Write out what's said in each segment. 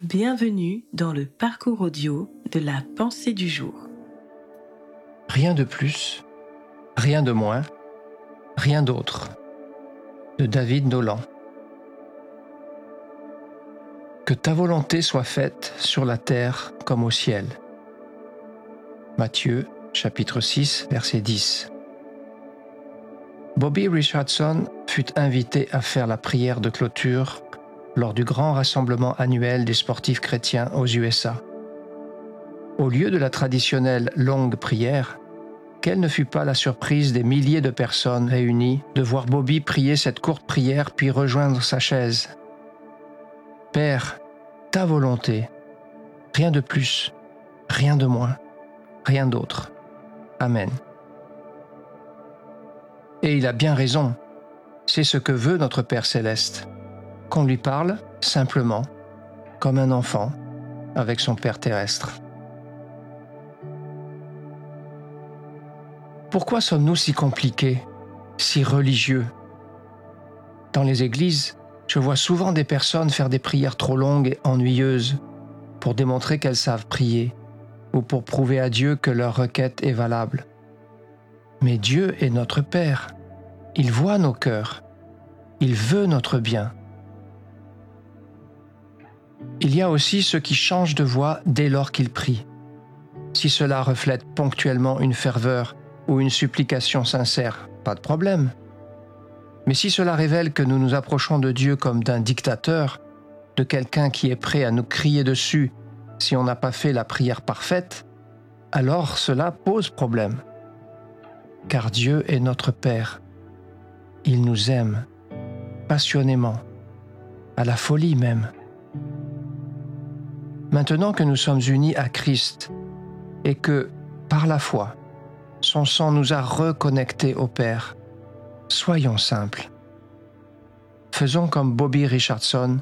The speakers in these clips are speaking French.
Bienvenue dans le parcours audio de la pensée du jour. Rien de plus, rien de moins, rien d'autre. De David Nolan. Que ta volonté soit faite sur la terre comme au ciel. Matthieu chapitre 6 verset 10. Bobby Richardson fut invité à faire la prière de clôture lors du grand rassemblement annuel des sportifs chrétiens aux USA. Au lieu de la traditionnelle longue prière, quelle ne fut pas la surprise des milliers de personnes réunies de voir Bobby prier cette courte prière puis rejoindre sa chaise. Père, ta volonté, rien de plus, rien de moins, rien d'autre. Amen. Et il a bien raison, c'est ce que veut notre Père céleste qu'on lui parle simplement, comme un enfant, avec son Père terrestre. Pourquoi sommes-nous si compliqués, si religieux? Dans les églises, je vois souvent des personnes faire des prières trop longues et ennuyeuses pour démontrer qu'elles savent prier ou pour prouver à Dieu que leur requête est valable. Mais Dieu est notre Père. Il voit nos cœurs. Il veut notre bien. Il y a aussi ceux qui changent de voix dès lors qu'ils prient. Si cela reflète ponctuellement une ferveur ou une supplication sincère, pas de problème. Mais si cela révèle que nous nous approchons de Dieu comme d'un dictateur, de quelqu'un qui est prêt à nous crier dessus si on n'a pas fait la prière parfaite, alors cela pose problème. Car Dieu est notre Père. Il nous aime, passionnément, à la folie même. Maintenant que nous sommes unis à Christ et que, par la foi, son sang nous a reconnectés au Père, soyons simples. Faisons comme Bobby Richardson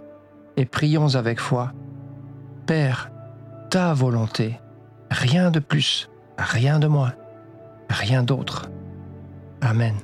et prions avec foi. Père, ta volonté, rien de plus, rien de moins, rien d'autre. Amen.